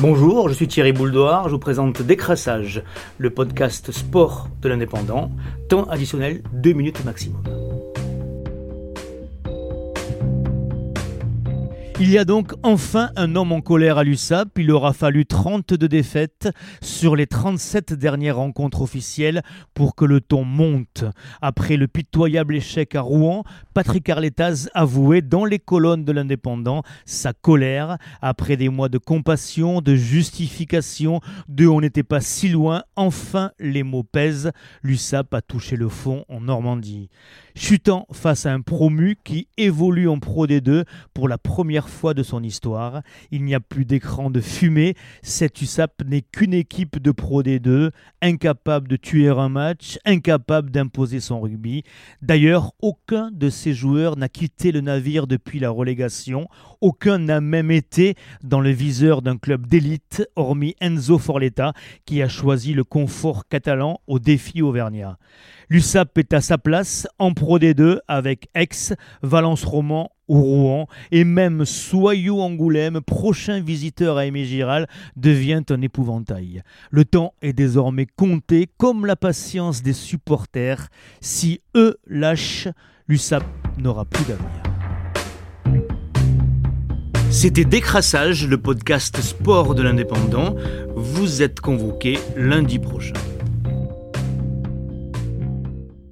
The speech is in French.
Bonjour, je suis Thierry Bouldoir, je vous présente Décrassage, le podcast sport de l'indépendant, temps additionnel 2 minutes maximum. Il y a donc enfin un homme en colère à l'USAP. Il aura fallu 32 défaites sur les 37 dernières rencontres officielles pour que le ton monte. Après le pitoyable échec à Rouen, Patrick Arletaz avouait dans les colonnes de l'Indépendant sa colère après des mois de compassion, de justification, de on n'était pas si loin. Enfin, les mots pèsent. L'USAP a touché le fond en Normandie. Chutant face à un promu qui évolue en Pro D2 pour la première fois de son histoire. Il n'y a plus d'écran de fumée. Cette USAP n'est qu'une équipe de Pro D2, incapable de tuer un match, incapable d'imposer son rugby. D'ailleurs, aucun de ces joueurs n'a quitté le navire depuis la relégation. Aucun n'a même été dans le viseur d'un club d'élite, hormis Enzo Forletta, qui a choisi le confort catalan au défi auvergnat. L'USAP est à sa place en Pro D2 avec Aix, Valence Roman ou Rouen et même Soyou Angoulême, prochain visiteur à Aimé Giral, devient un épouvantail. Le temps est désormais compté comme la patience des supporters. Si eux lâchent, l'USAP n'aura plus d'avenir. C'était Décrassage, le podcast sport de l'indépendant. Vous êtes convoqué lundi prochain.